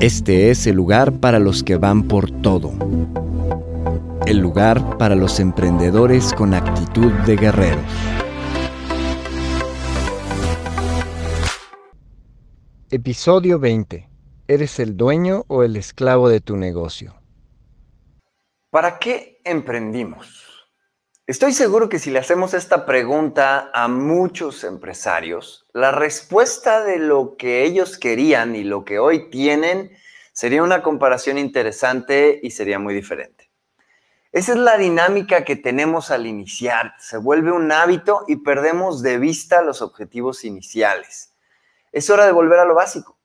Este es el lugar para los que van por todo. El lugar para los emprendedores con actitud de guerreros. Episodio 20. ¿Eres el dueño o el esclavo de tu negocio? ¿Para qué emprendimos? Estoy seguro que si le hacemos esta pregunta a muchos empresarios, la respuesta de lo que ellos querían y lo que hoy tienen sería una comparación interesante y sería muy diferente. Esa es la dinámica que tenemos al iniciar. Se vuelve un hábito y perdemos de vista los objetivos iniciales. Es hora de volver a lo básico.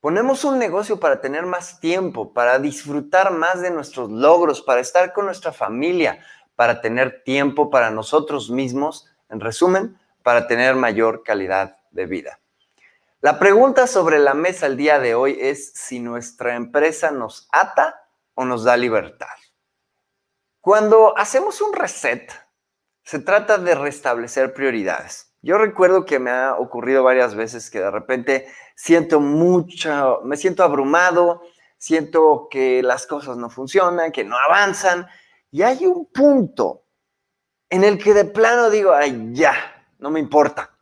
Ponemos un negocio para tener más tiempo, para disfrutar más de nuestros logros, para estar con nuestra familia, para tener tiempo para nosotros mismos, en resumen, para tener mayor calidad de vida. La pregunta sobre la mesa el día de hoy es si nuestra empresa nos ata o nos da libertad. Cuando hacemos un reset, se trata de restablecer prioridades. Yo recuerdo que me ha ocurrido varias veces que de repente siento mucho, me siento abrumado, siento que las cosas no funcionan, que no avanzan y hay un punto en el que de plano digo, ay, ya, no me importa,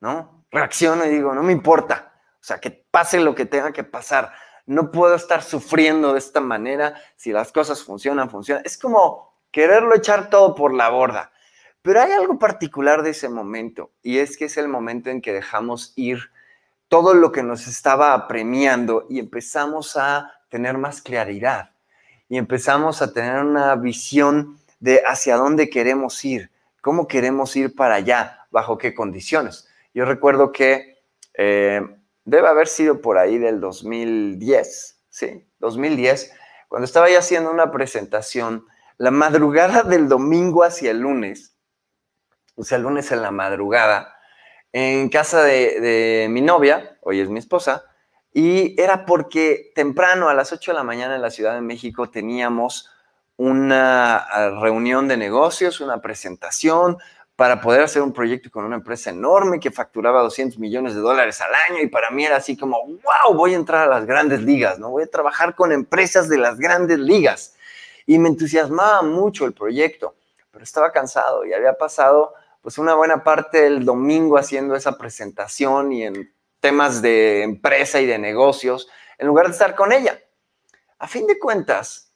¿no? Reacciono y digo, no me importa. O sea, que pase lo que tenga que pasar. No puedo estar sufriendo de esta manera. Si las cosas funcionan, funcionan. Es como quererlo echar todo por la borda. Pero hay algo particular de ese momento y es que es el momento en que dejamos ir todo lo que nos estaba apremiando y empezamos a tener más claridad y empezamos a tener una visión de hacia dónde queremos ir, cómo queremos ir para allá, bajo qué condiciones. Yo recuerdo que eh, debe haber sido por ahí del 2010, ¿sí? 2010, cuando estaba ya haciendo una presentación, la madrugada del domingo hacia el lunes, o sea, el lunes en la madrugada, en casa de, de mi novia, hoy es mi esposa, y era porque temprano, a las 8 de la mañana en la Ciudad de México, teníamos una ah, reunión de negocios, una presentación para poder hacer un proyecto con una empresa enorme que facturaba 200 millones de dólares al año y para mí era así como, wow, voy a entrar a las grandes ligas, ¿no? Voy a trabajar con empresas de las grandes ligas. Y me entusiasmaba mucho el proyecto, pero estaba cansado y había pasado pues una buena parte del domingo haciendo esa presentación y en temas de empresa y de negocios, en lugar de estar con ella. A fin de cuentas,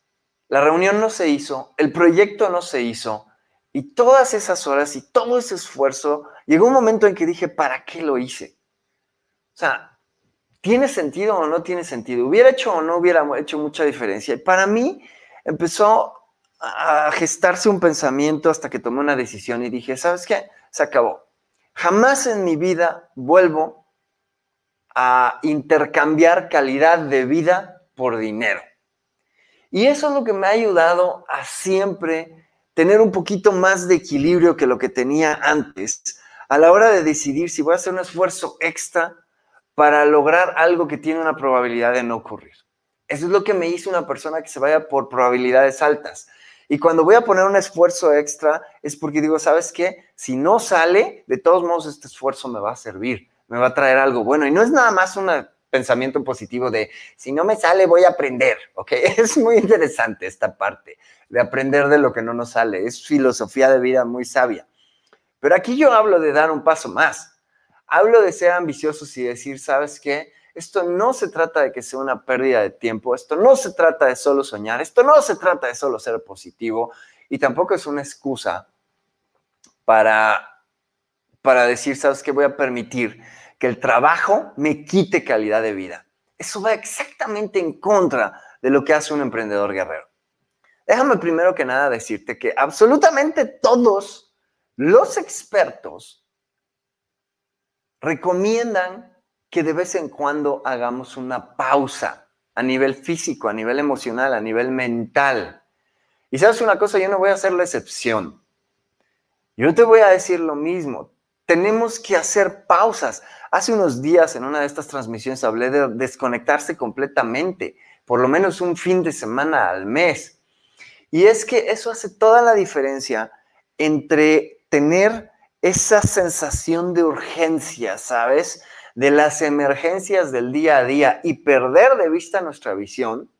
la reunión no se hizo, el proyecto no se hizo, y todas esas horas y todo ese esfuerzo, llegó un momento en que dije, ¿para qué lo hice? O sea, ¿tiene sentido o no tiene sentido? ¿Hubiera hecho o no hubiera hecho mucha diferencia? Y para mí empezó a gestarse un pensamiento hasta que tomé una decisión y dije, ¿sabes qué? Se acabó. Jamás en mi vida vuelvo a intercambiar calidad de vida por dinero. Y eso es lo que me ha ayudado a siempre tener un poquito más de equilibrio que lo que tenía antes a la hora de decidir si voy a hacer un esfuerzo extra para lograr algo que tiene una probabilidad de no ocurrir. Eso es lo que me hizo una persona que se vaya por probabilidades altas. Y cuando voy a poner un esfuerzo extra es porque digo, ¿sabes qué? Si no sale, de todos modos este esfuerzo me va a servir me va a traer algo bueno. Y no es nada más un pensamiento positivo de, si no me sale, voy a aprender, ¿ok? Es muy interesante esta parte de aprender de lo que no nos sale. Es filosofía de vida muy sabia. Pero aquí yo hablo de dar un paso más. Hablo de ser ambiciosos y decir, ¿sabes qué? Esto no se trata de que sea una pérdida de tiempo, esto no se trata de solo soñar, esto no se trata de solo ser positivo y tampoco es una excusa para, para decir, ¿sabes qué? Voy a permitir que el trabajo me quite calidad de vida. Eso va exactamente en contra de lo que hace un emprendedor guerrero. Déjame primero que nada decirte que absolutamente todos los expertos recomiendan que de vez en cuando hagamos una pausa a nivel físico, a nivel emocional, a nivel mental. Y sabes una cosa, yo no voy a hacer la excepción. Yo te voy a decir lo mismo. Tenemos que hacer pausas. Hace unos días en una de estas transmisiones hablé de desconectarse completamente, por lo menos un fin de semana al mes. Y es que eso hace toda la diferencia entre tener esa sensación de urgencia, ¿sabes? De las emergencias del día a día y perder de vista nuestra visión,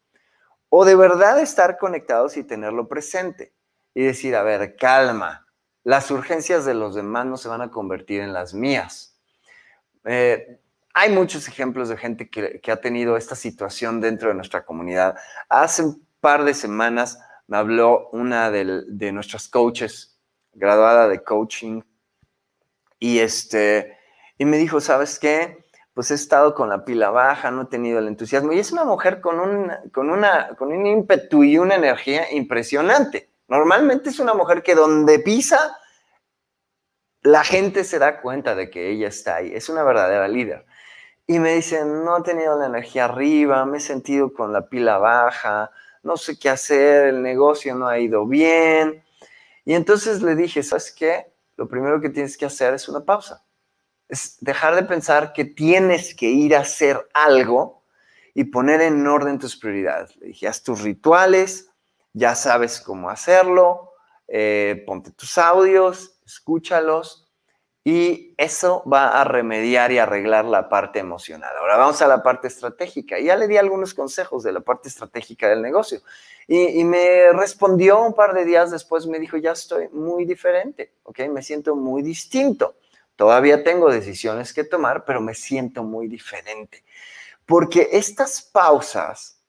o de verdad estar conectados y tenerlo presente y decir, a ver, calma, las urgencias de los demás no se van a convertir en las mías. Eh, hay muchos ejemplos de gente que, ha tenido esta situación dentro de nuestra comunidad. Hace un par de semanas me habló una de, nuestras coaches, graduada de coaching, y, este, y me dijo, ¿sabes qué? Pues he estado con la pila baja, no he tenido el entusiasmo. Y es una mujer con un, con una, con un ímpetu y una energía impresionante. Normalmente es una mujer que donde pisa, la gente se da cuenta de que ella está ahí. Es una verdadera líder. Y me dicen, no he tenido la energía arriba, me he sentido con la pila baja, no sé qué hacer, el negocio no ha ido bien. Y entonces le dije, ¿sabes qué? Lo primero que tienes que hacer es una pausa. Es dejar de pensar que tienes que ir a hacer algo y poner en orden tus prioridades. Le dije, haz tus rituales, ya sabes cómo hacerlo, eh, ponte tus audios, escúchalos y eso va a remediar y arreglar la parte emocional. Ahora vamos a la parte estratégica. Ya le di algunos consejos de la parte estratégica del negocio y, me respondió un par de días después, me dijo, ya estoy muy diferente, ¿ok? Me siento muy distinto. Todavía tengo decisiones que tomar, pero me siento muy diferente. Porque estas pausas,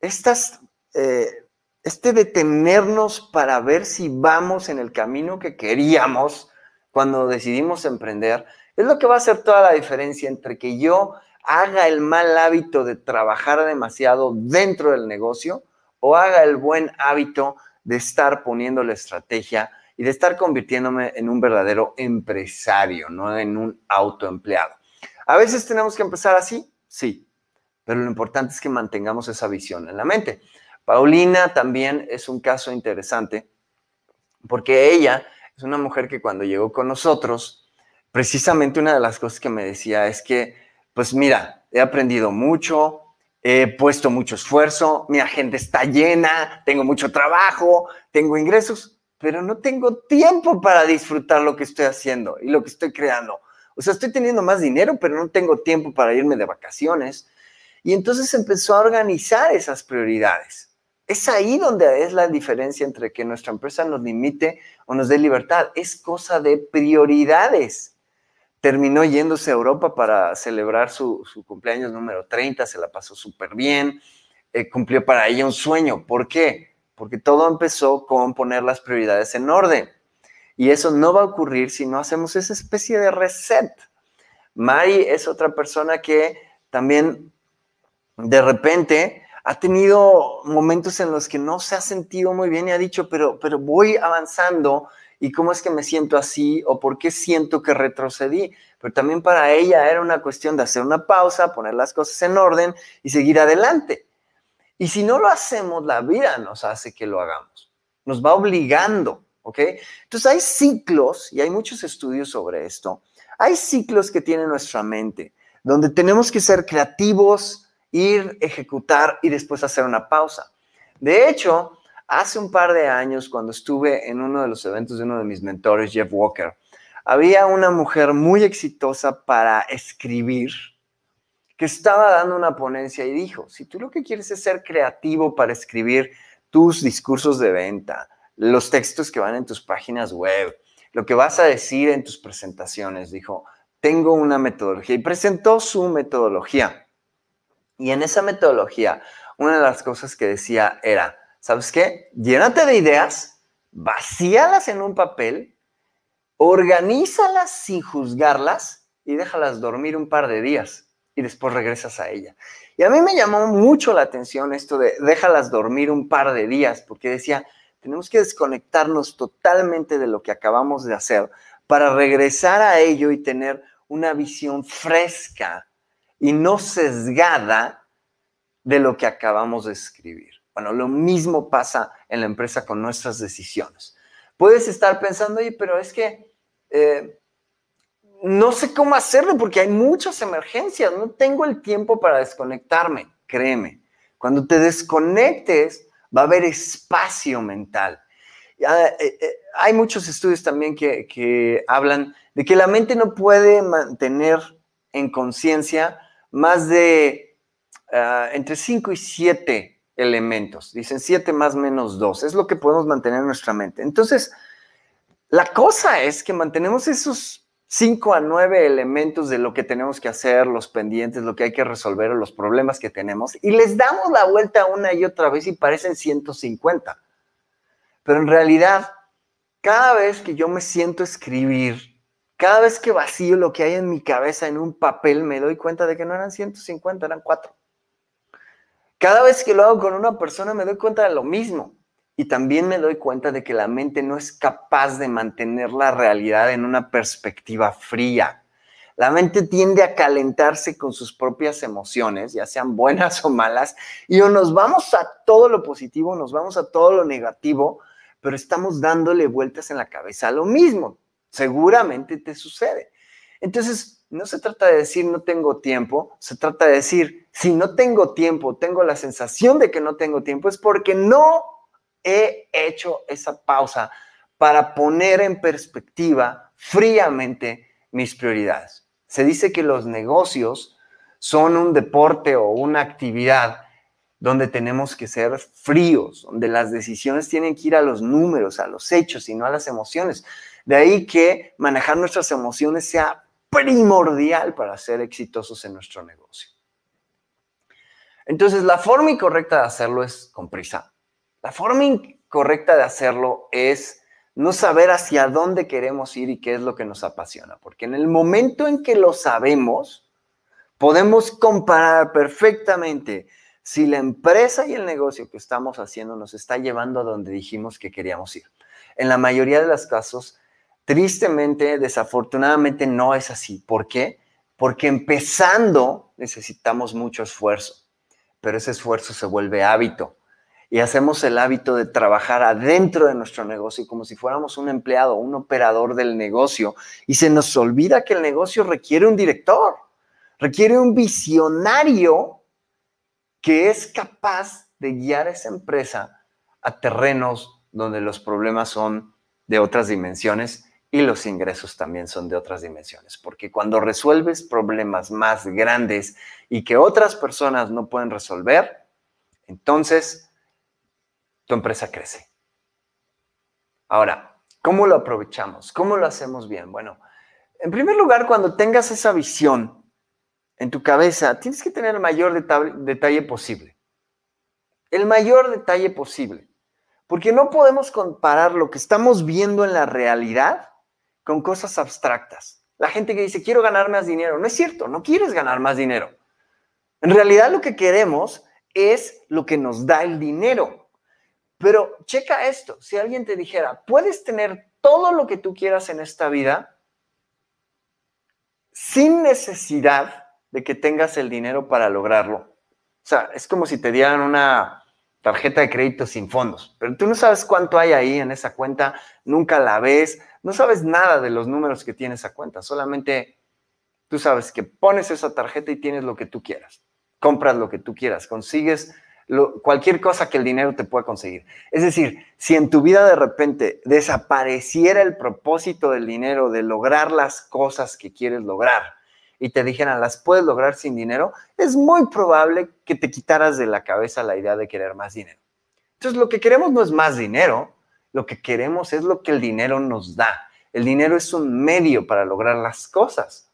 estas eh, este detenernos para ver si vamos en el camino que queríamos cuando decidimos emprender, es lo que va a hacer toda la diferencia entre que yo haga el mal hábito de trabajar demasiado dentro del negocio o haga el buen hábito de estar poniendo la estrategia y de estar convirtiéndome en un verdadero empresario, no en un autoempleado. A veces tenemos que empezar así, sí, pero lo importante es que mantengamos esa visión en la mente. Paulina también es un caso interesante porque ella es una mujer que cuando llegó con nosotros, precisamente una de las cosas que me decía es que, pues mira, he aprendido mucho, he puesto mucho esfuerzo, mi agenda está llena, tengo mucho trabajo, tengo ingresos, pero no tengo tiempo para disfrutar lo que estoy haciendo y lo que estoy creando. O sea, estoy teniendo más dinero, pero no tengo tiempo para irme de vacaciones. Y entonces empezó a organizar esas prioridades. Es ahí donde es la diferencia entre que nuestra empresa nos limite o nos dé libertad. Es cosa de prioridades. Terminó yéndose a Europa para celebrar su, cumpleaños número 30, se la pasó súper bien, eh, cumplió para ella un sueño. ¿Por qué? Porque todo empezó con poner las prioridades en orden. Y eso no va a ocurrir si no hacemos esa especie de reset. Mari es otra persona que también de repente ha tenido momentos en los que no se ha sentido muy bien y ha dicho, pero, pero voy avanzando y cómo es que me siento así o por qué siento que retrocedí. Pero también para ella era una cuestión de hacer una pausa, poner las cosas en orden y seguir adelante. Y si no lo hacemos, la vida nos hace que lo hagamos. Nos va obligando, ¿ok? Entonces hay ciclos, y hay muchos estudios sobre esto, hay ciclos que tiene nuestra mente, donde tenemos que ser creativos, ir, ejecutar y después hacer una pausa. De hecho, hace un par de años, cuando estuve en uno de los eventos de uno de mis mentores, Jeff Walker, había una mujer muy exitosa para escribir que estaba dando una ponencia y dijo, si tú lo que quieres es ser creativo para escribir tus discursos de venta, los textos que van en tus páginas web, lo que vas a decir en tus presentaciones, dijo, tengo una metodología y presentó su metodología. Y en esa metodología, una de las cosas que decía era, ¿sabes qué? Llénate de ideas, vacíalas en un papel organízalas sin juzgarlas y déjalas dormir un par de días y después regresas a ella. Y a mí me llamó mucho la atención esto de déjalas dormir un par de días, porque decía, tenemos que desconectarnos totalmente de lo que acabamos de hacer para regresar a ello y tener una visión fresca y no sesgada de lo que acabamos de escribir. Bueno, lo mismo pasa en la empresa con nuestras decisiones. Puedes estar pensando, oye, pero es que eh, no sé cómo hacerlo porque hay muchas emergencias, no tengo el tiempo para desconectarme, créeme. Cuando te desconectes, va a haber espacio mental. Eh, eh, hay muchos estudios también que, hablan de que la mente no puede mantener en conciencia más de ah, entre 5 y 7 elementos. Dicen 7 más menos 2. Es lo que podemos mantener en nuestra mente. Entonces, la cosa es que mantenemos esos 5 a 9 elementos de lo que tenemos que hacer, los pendientes, lo que hay que resolver, los problemas que tenemos, y les damos la vuelta una y otra vez y parecen 150. Pero en realidad, cada vez que yo me siento escribir, cada vez que vacío lo que hay en mi cabeza en un papel, me doy cuenta de que no eran 150, eran 4. Cada vez que lo hago con una persona, me doy cuenta de lo mismo. Y también me doy cuenta de que la mente no es capaz de mantener la realidad en una perspectiva fría. La mente tiende a calentarse con sus propias emociones, ya sean buenas o malas, y o nos vamos a todo lo positivo, nos vamos a todo lo negativo, pero estamos dándole vueltas en la cabeza a lo mismo. Seguramente te sucede. Entonces, no se trata de decir no tengo tiempo, se trata de decir, si no tengo tiempo, tengo la sensación de que no tengo tiempo, es porque no he hecho esa pausa para poner en perspectiva fríamente mis prioridades. Se dice que los negocios son un deporte o una actividad donde tenemos que ser fríos, donde las decisiones tienen que ir a los números, a los hechos y no a las emociones. De ahí que manejar nuestras emociones sea primordial para ser exitosos en nuestro negocio. Entonces, la forma incorrecta de hacerlo es con prisa, la forma incorrecta de hacerlo es no saber hacia dónde queremos ir y qué es lo que nos apasiona, porque en el momento en que lo sabemos, podemos comparar perfectamente si la empresa y el negocio que estamos haciendo nos está llevando a donde dijimos que queríamos ir. En la mayoría de los casos, tristemente, desafortunadamente no es así. ¿Por qué? Porque empezando necesitamos mucho esfuerzo, pero ese esfuerzo se vuelve hábito y hacemos el hábito de trabajar adentro de nuestro negocio como si fuéramos un empleado, un operador del negocio, y se nos olvida que el negocio requiere un director, requiere un visionario que es capaz de guiar a esa empresa a terrenos donde los problemas son de otras dimensiones y los ingresos también son de otras dimensiones. Porque cuando resuelves problemas más grandes y que otras personas no pueden resolver, entonces tu empresa crece. Ahora, ¿cómo lo aprovechamos? ¿Cómo lo hacemos bien? Bueno, en primer lugar, cuando tengas esa visión en tu cabeza, tienes que tener el mayor detalle posible. El mayor detalle posible. Porque no podemos comparar lo que estamos viendo en la realidad con cosas abstractas. La gente que dice, quiero ganar más dinero, no es cierto, no quieres ganar más dinero. En realidad lo que queremos es lo que nos da el dinero. Pero checa esto, si alguien te dijera, puedes tener todo lo que tú quieras en esta vida sin necesidad de que tengas el dinero para lograrlo. O sea, es como si te dieran una tarjeta de crédito sin fondos, pero tú no sabes cuánto hay ahí en esa cuenta, nunca la ves, no sabes nada de los números que tiene esa cuenta, solamente tú sabes que pones esa tarjeta y tienes lo que tú quieras, compras lo que tú quieras, consigues cualquier cosa que el dinero te pueda conseguir. Es decir, si en tu vida de repente desapareciera el propósito del dinero, de lograr las cosas que quieres lograr, y te dijeran, las puedes lograr sin dinero, es muy probable que te quitaras de la cabeza la idea de querer más dinero. Entonces, lo que queremos no es más dinero, lo que queremos es lo que el dinero nos da. El dinero es un medio para lograr las cosas.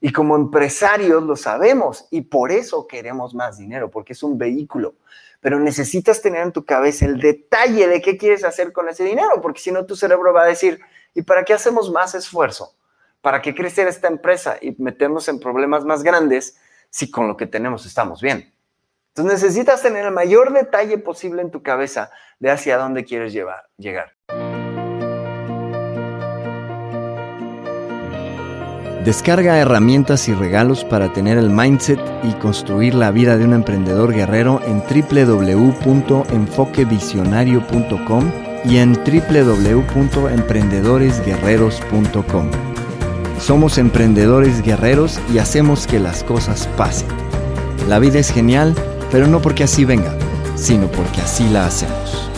Y como empresarios lo sabemos y por eso queremos más dinero, porque es un vehículo. Pero necesitas tener en tu cabeza el detalle de qué quieres hacer con ese dinero, porque si no tu cerebro va a decir, ¿y para qué hacemos más esfuerzo? ¿Para qué crecer esta empresa y meternos en problemas más grandes si con lo que tenemos estamos bien? Entonces necesitas tener el mayor detalle posible en tu cabeza de hacia dónde quieres llevar, llegar. Descarga herramientas y regalos para tener el mindset y construir la vida de un emprendedor guerrero en www.enfoquevisionario.com y en www.emprendedoresguerreros.com. Somos emprendedores guerreros y hacemos que las cosas pasen. La vida es genial, pero no porque así venga, sino porque así la hacemos.